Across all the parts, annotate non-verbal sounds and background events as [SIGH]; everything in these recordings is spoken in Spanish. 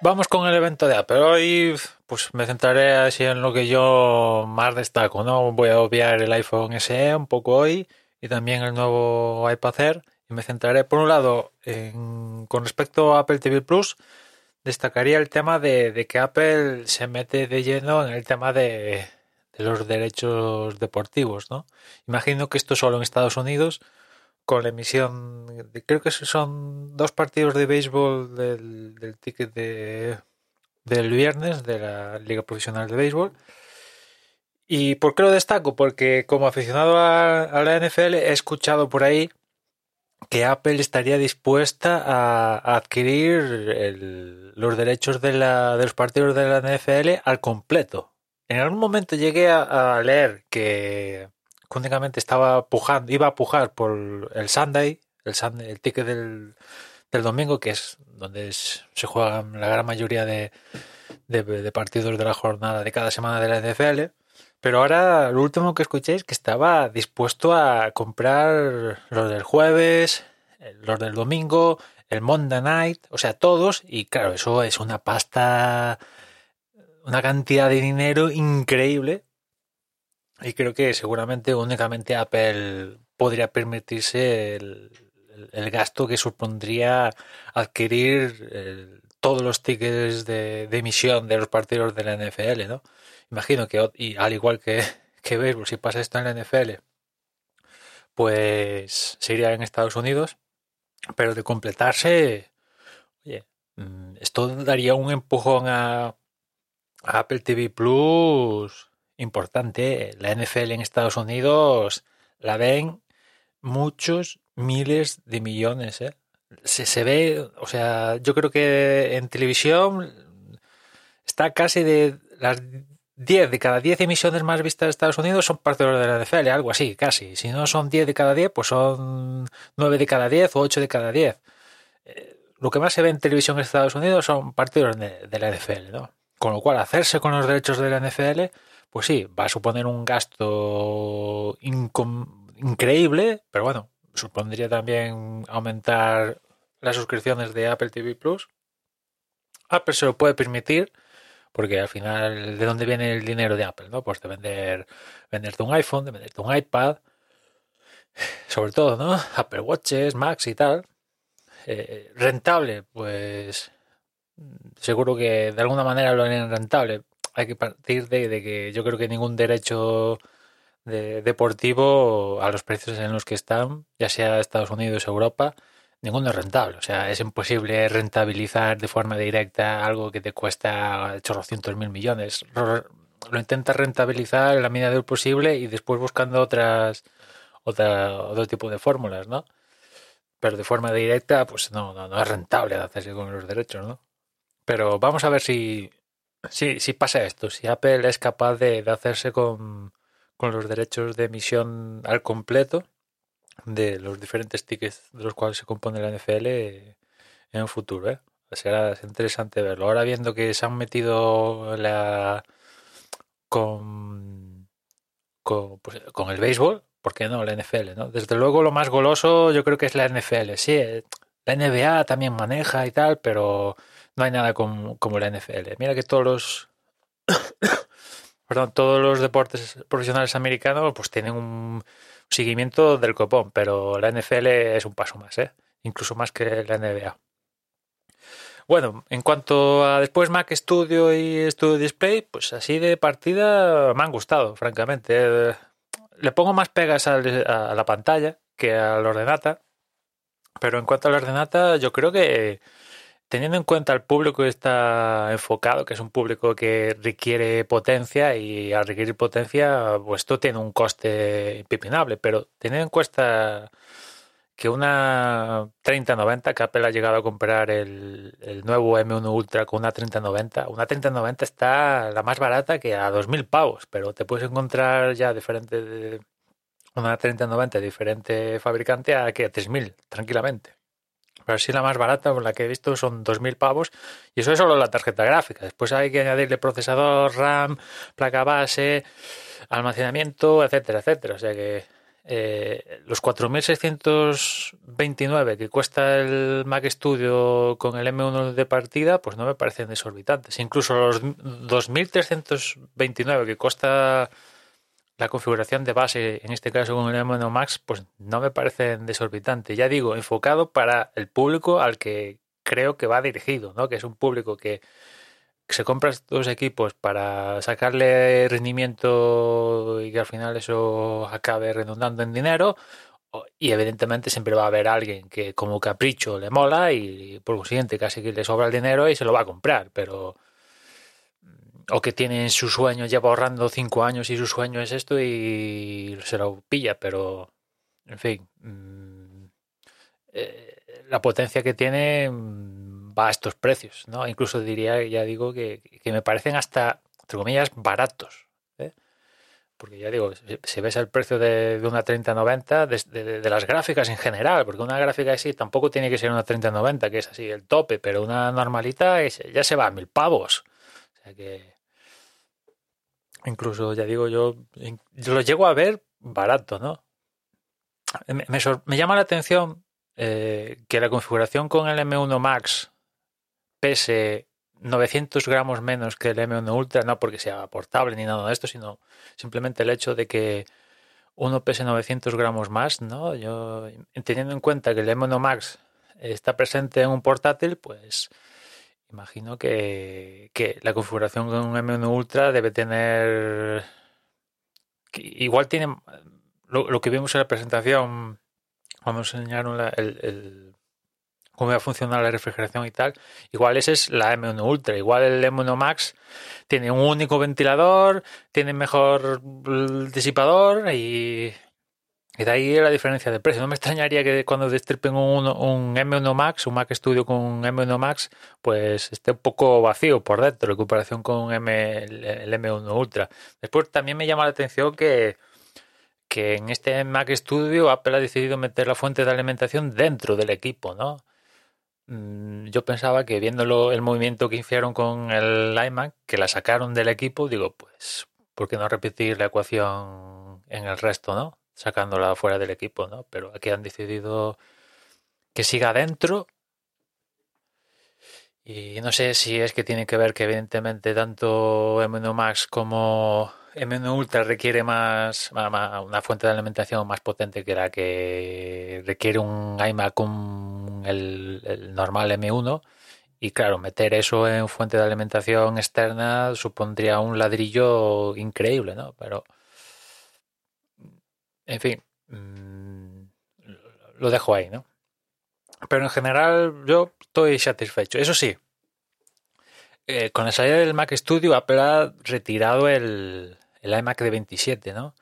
Vamos con el evento de Apple. Hoy pues me centraré así en lo que yo más destaco, ¿no? Voy a obviar el iPhone SE un poco hoy y también el nuevo iPad Air y me centraré por un lado en, con respecto a Apple TV Plus destacaría el tema de, que Apple se mete de lleno en el tema de, los derechos deportivos, ¿no? Imagino que esto solo en Estados Unidos con la emisión, de, creo que son dos partidos de béisbol del, del ticket de, del viernes de la Liga Profesional de Béisbol. ¿Y por qué lo destaco? Porque como aficionado a la NFL he escuchado por ahí que Apple estaría dispuesta a, adquirir los derechos de, la, de, los partidos de la NFL al completo. En algún momento llegué a, leer que únicamente estaba pujando, iba a pujar por el Sunday, el, el ticket del, domingo, que es donde se juegan la gran mayoría de, de, partidos de la jornada de cada semana de la NFL. Pero ahora lo último que escuché es que estaba dispuesto a comprar los del jueves, los del domingo, el Monday Night, o sea, todos. Y claro, eso es una pasta, una cantidad de dinero increíble. Y creo que seguramente únicamente Apple podría permitirse el, gasto que supondría adquirir el, todos los tickets de, de, emisión de los partidos de la NFL, ¿no? Imagino que, y al igual que, [LAUGHS] que béisbol, si pasa esto en la NFL, pues sería en Estados Unidos, pero de completarse, oye, mm, esto daría un empujón a, Apple TV Plus importante. La NFL en Estados Unidos la ven muchos miles de millones, ¿eh? Se, se, ve, o sea, yo creo que en televisión está casi de las 10 de cada 10 emisiones más vistas de Estados Unidos son partidos de la NFL, algo así, casi. Si no son 10 de cada 10, pues son 9 de cada 10 o 8 de cada 10. Eh, lo que más se ve en televisión en Estados Unidos son partidos de, de la NFL, ¿no? Con lo cual, hacerse con los derechos de la NFL pues sí, va a suponer un gasto increíble, pero bueno, supondría también aumentar las suscripciones de Apple TV Plus. Apple se lo puede permitir, porque al final, ¿de dónde viene el dinero de Apple? ¿no? Pues de vender, venderte un iPhone, de venderte un iPad, [SIGHS] sobre todo, ¿no? Apple Watches, Macs y tal. Eh, rentable, pues seguro que de alguna manera lo harían rentable hay que partir de, que yo creo que ningún derecho de, deportivo a los precios en los que están, ya sea Estados Unidos o Europa, ninguno es rentable. O sea, es imposible rentabilizar de forma directa algo que te cuesta 800 mil millones. Lo intentas rentabilizar en la medida de lo posible y después buscando otras otra, otro tipo de fórmulas, ¿no? Pero de forma directa, pues no, no, no es rentable hacerse con los derechos, ¿no? Pero vamos a ver si, Sí, sí pasa esto. Si Apple es capaz de, de hacerse con, con, los derechos de emisión al completo de los diferentes tickets de los cuales se compone la NFL en un futuro, ¿eh? será interesante verlo. Ahora viendo que se han metido la con con, pues, el béisbol, ¿por qué no la NFL? ¿no? Desde luego lo más goloso yo creo que es la NFL. Sí, la NBA también maneja y tal, pero no hay nada como, como la NFL. Mira que todos los [COUGHS] todos los deportes profesionales americanos pues tienen un seguimiento del copón, pero la NFL es un paso más, ¿eh? incluso más que la NBA. Bueno, en cuanto a después Mac Studio y Studio Display, pues así de partida me han gustado, francamente. Le pongo más pegas a la pantalla que al ordenata, pero en cuanto al ordenata, yo creo que teniendo en cuenta el público que está enfocado, que es un público que requiere potencia y al requerir potencia, pues esto tiene un coste impepinable, pero teniendo en cuenta que una 3090, que Apple ha llegado a comprar el, nuevo M1 Ultra con una 3090, una 3090 está la más barata que a 2.000 pavos, pero te puedes encontrar ya diferente de una 3090 diferente fabricante a que a 3.000, tranquilamente. Pero sí la más barata, la que he visto, son 2.000 pavos y eso es solo la tarjeta gráfica. Después hay que añadirle procesador, RAM, placa base, almacenamiento, etcétera, etcétera. O sea que eh, los 4.629 que cuesta el Mac Studio con el M1 de partida, pues no me parecen desorbitantes. Incluso los 2.329 que cuesta la configuración de base, en este caso con el M1 Max, pues no me parecen desorbitantes. Ya digo, enfocado para el público al que creo que va dirigido, ¿no? Que es un público que se compra estos equipos para sacarle rendimiento y que al final eso acabe redundando en dinero y evidentemente siempre va a haber alguien que como capricho le mola y por lo siguiente casi que le sobra el dinero y se lo va a comprar, pero o que tiene su sueño, lleva ahorrando cinco años y su sueño es esto y se lo pilla, pero en fin, mm, eh, la potencia que tiene mm, a estos precios, ¿no? Incluso diría, ya digo, que, me parecen hasta, entre comillas, baratos. ¿eh? Porque ya digo, si ves el precio de, una 3090, de, de, las gráficas en general, porque una gráfica así tampoco tiene que ser una 3090, que es así el tope, pero una normalita ya se va a mil pavos. O sea que incluso, ya digo, yo, lo llego a ver barato, ¿no? Me, me, llama la atención eh, que la configuración con el M1 Max pese 900 gramos menos que el M1 Ultra, no porque sea portable ni nada de esto, sino simplemente el hecho de que uno pese 900 gramos más, ¿no? Yo, teniendo en cuenta que el M1 Max está presente en un portátil, pues imagino que, la configuración con un M1 Ultra debe tener... igual tiene... Lo, que vimos en la presentación, vamos a enseñar el cómo va a funcionar la refrigeración y tal. Igual ese es la M1 Ultra, igual el M1 Max tiene un único ventilador, tiene mejor disipador y, y de ahí la diferencia de precio. No me extrañaría que cuando destripen un, un M1 Max, un Mac Studio con un M1 Max, pues esté un poco vacío por dentro en comparación con M, el M1 Ultra. Después también me llama la atención que que en este Mac Studio Apple ha decidido meter la fuente de alimentación dentro del equipo, ¿no? Mm, yo pensaba que viéndolo el movimiento que hicieron con el iMac, que la sacaron del equipo, digo, pues, ¿por qué no repetir la ecuación en el resto, no? Sacándola fuera del equipo, ¿no? Pero aquí han decidido que siga dentro. Y no sé si es que tiene que ver que evidentemente tanto M1 Max como M1 Ultra requiere más, una fuente de alimentación más potente que la que requiere un iMac con el, normal M1 y claro, meter eso en fuente de alimentación externa supondría un ladrillo increíble, ¿no? Pero, en fin, mm, lo dejo ahí, ¿no? Pero en general yo estoy satisfecho. Eso sí, eh, con la salida del Mac Studio, Apple ha retirado el, el iMac de 27, ¿no?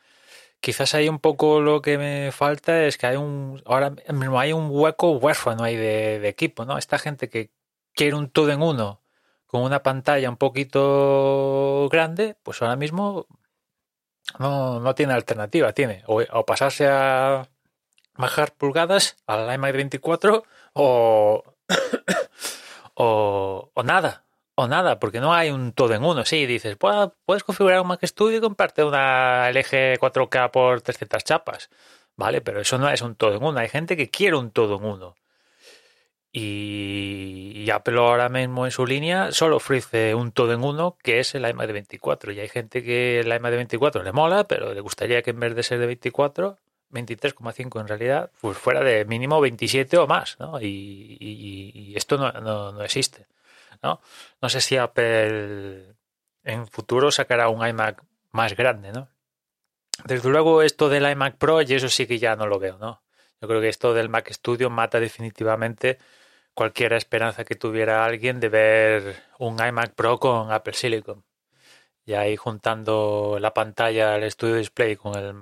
Quizás hay un poco lo que me falta es que hay un ahora mismo hay un hueco huérfano ahí de, equipo, ¿no? Esta gente que quiere un todo en uno con una pantalla un poquito grande, pues ahora mismo no, no tiene alternativa, tiene o, pasarse a bajar pulgadas al iMac de 24 o, [COUGHS] o, o nada, o nada, porque no hay un todo en uno. Sí, dices, puedes configurar un Mac Studio y comprarte una LG 4K por 300 chapas. Vale, pero eso no es un todo en uno. Hay gente que quiere un todo en uno. Y, Apple ahora mismo en su línea solo ofrece un todo en uno que es el iMac de 24. Y hay gente que el iMac de 24 le mola, pero le gustaría que en vez de ser de 24, 23,5 en realidad, pues fuera de mínimo 27 o más. ¿no? Y, esto no, no existe. ¿no? No sé si Apple en futuro sacará un iMac más grande, ¿no? Desde luego esto del iMac Pro y eso sí que ya no lo veo, ¿no? Yo creo que esto del Mac Studio mata definitivamente cualquier esperanza que tuviera alguien de ver un iMac Pro con Apple Silicon. Y ahí juntando la pantalla, el Studio Display con el,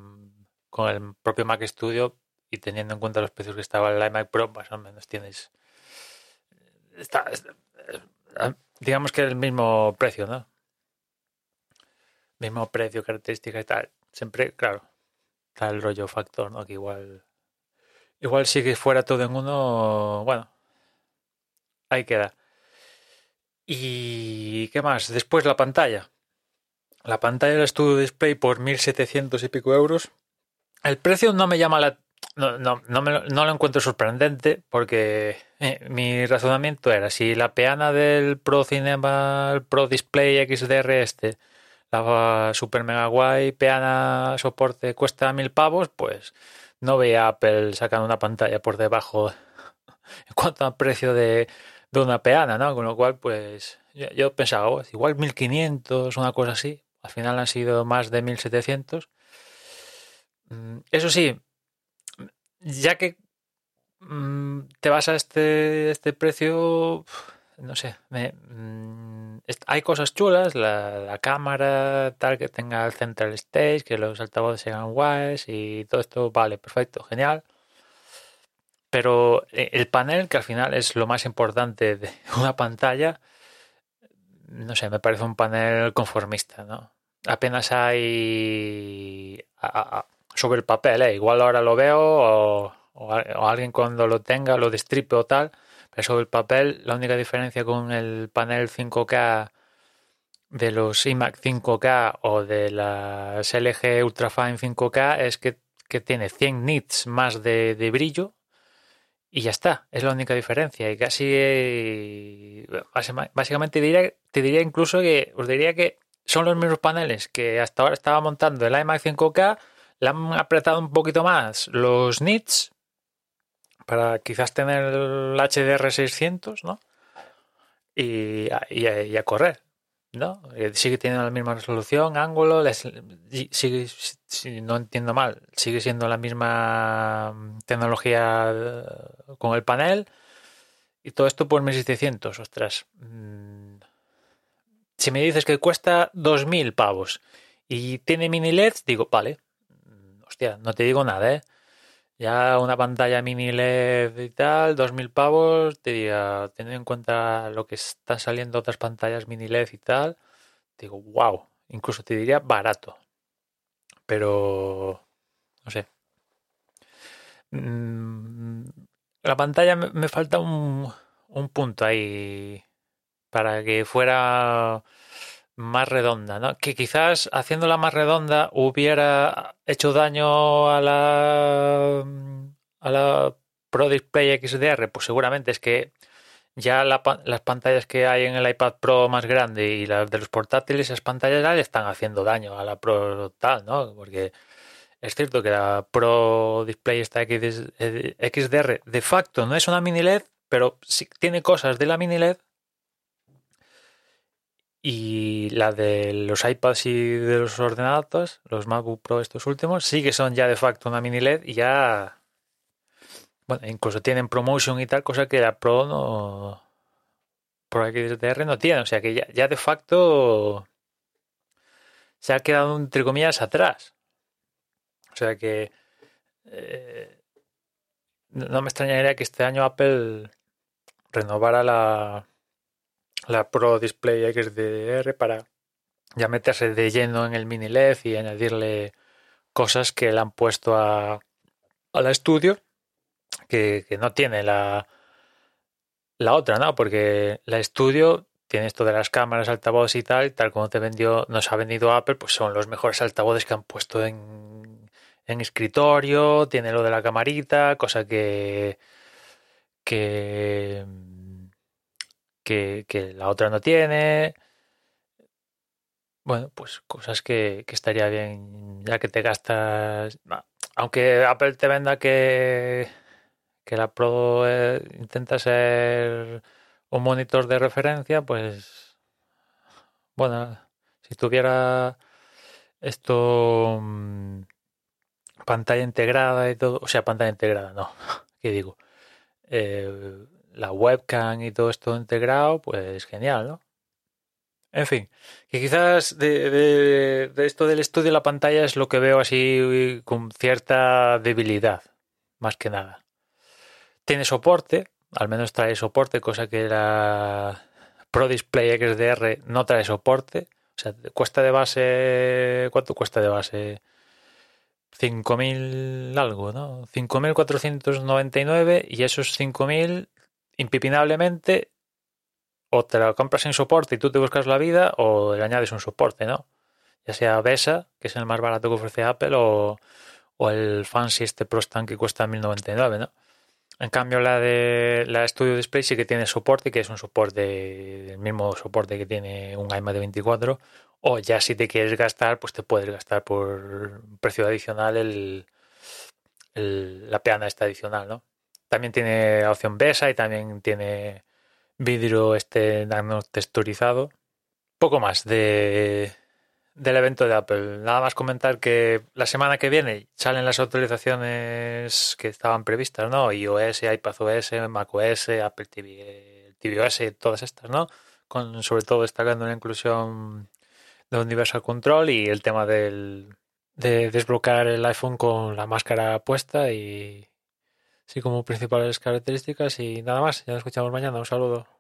con el propio Mac Studio y teniendo en cuenta los precios que estaba el iMac Pro, más o menos tienes... Está, digamos que el mismo precio, ¿no? Mismo precio, característica y tal. Siempre, claro, está el rollo factor, ¿no? Que igual... Igual si fuera todo en uno, bueno, ahí queda. ¿Y qué más? Después la pantalla. La pantalla del Studio Display por 1700 y pico euros. El precio no me llama la... No, no, no, me, no lo encuentro sorprendente porque eh, mi razonamiento era si la peana del Pro Cinema, el Pro Display XDR este, la Super Mega Guay peana soporte cuesta mil pavos, pues no veía Apple sacando una pantalla por debajo [LAUGHS] en cuanto al precio de, de una peana, ¿no? Con lo cual, pues yo, pensaba, oh, igual 1500, una cosa así. Al final han sido más de 1700. Mm, eso sí, ya que mm, te vas a este, este precio, no sé, mm, hay cosas chulas, la, cámara, tal, que tenga el central stage, que los altavoces sean guays y todo esto, vale, perfecto, genial. Pero eh, el panel, que al final es lo más importante de [LAUGHS] una pantalla, no sé, me parece un panel conformista, ¿no? Apenas hay sobre el papel, ¿eh? igual ahora lo veo o, alguien cuando lo tenga lo destripe o tal, pero sobre el papel la única diferencia con el panel 5K de los iMac 5K o de las LG Ultrafine 5K es que, tiene 100 nits más de brillo y ya está, es la única diferencia. Y casi, básicamente diría, te diría incluso que, os diría que son los mismos paneles que hasta ahora estaba montando el iMac 5K, le han apretado un poquito más los nits para quizás tener el HDR 600, ¿no? Y, y a correr. ¿No? Eh, sigue teniendo la misma resolución, ángulo, sigue, si no entiendo mal, sigue siendo la misma mm, tecnología eh, con el panel y todo esto por 1600, ostras. Mm, si me dices que cuesta 2000 pavos y tiene mini LEDs, digo, vale, mm, hostia, no te digo nada, ¿eh? Ya una pantalla mini LED y tal, 2000 pavos, te diga, teniendo en cuenta lo que están saliendo otras pantallas mini LED y tal, digo, wow, incluso te diría barato. Pero, no sé. Mm, la pantalla me, falta un, un punto ahí para que fuera más redonda, ¿no? Que quizás haciéndola más redonda hubiera hecho daño a la a la Pro Display XDR, pues seguramente es que ya las pantallas que hay en el iPad Pro más grande y las de los portátiles, esas pantallas ya le están haciendo daño a la Pro tal, ¿no? Porque es cierto que la Pro Display esta XDR de facto no es una mini LED, pero sí tiene cosas de la mini LED y la de los iPads y de los ordenadores, los MacBook Pro estos últimos, sí que son ya de facto una mini LED y ya... Bueno, incluso tienen promotion y tal, cosa que la Pro no... Pro XDR no tiene, o sea que ya, de facto se ha quedado entre comillas atrás. O sea que eh, no me extrañaría que este año Apple renovara la, la Pro Display XDR para ya meterse de lleno en el mini LED y añadirle cosas que le han puesto a, a la estudio que, no tiene la, la otra, ¿no? Porque la estudio tiene esto de las cámaras, altavoz y tal, tal como te vendió, nos ha vendido Apple, pues son los mejores altavoces que han puesto en, en escritorio, tiene lo de la camarita, cosa que que que, la otra no tiene. Bueno, pues cosas que, estaría bien, ya que te gastas. Aunque Apple te venda que, que la Pro eh, intenta ser un monitor de referencia, pues. Bueno, si tuviera esto. Mm, pantalla integrada y todo. O sea, pantalla integrada, no. [LAUGHS] ¿Qué digo? Eh, la webcam y todo esto integrado, pues genial, ¿no? En fin, que quizás de, de, esto del estudio de la pantalla es lo que veo así con cierta debilidad, más que nada. Tiene soporte, al menos trae soporte, cosa que la Pro Display XDR no trae soporte. O sea, cuesta de base. ¿Cuánto cuesta de base? 5.000 algo, ¿no? 5.499 y esos 5.000 impipinablemente o te lo compras sin soporte y tú te buscas la vida o le añades un soporte, ¿no? Ya sea BESA, que es el más barato que ofrece Apple, o, o el Fancy este Pro Stand que cuesta 1.099, ¿no? En cambio, la de la Studio Display sí que tiene soporte, que es un soporte, el mismo soporte que tiene un iMac de 24. O ya si te quieres gastar, pues te puedes gastar por precio adicional el, la peana esta adicional, ¿no? También tiene opción BESA y también tiene vidrio este nano texturizado. Poco más de, del evento de Apple. Nada más comentar que la semana que viene salen las actualizaciones que estaban previstas, ¿no? iOS, iPadOS, macOS, Apple TV, tvOS, todas estas, ¿no? Con sobre todo destacando la inclusión de Universal Control y el tema del de desbloquear el iPhone con la máscara puesta y sí como principales características y nada más. Ya nos escuchamos mañana. Un saludo.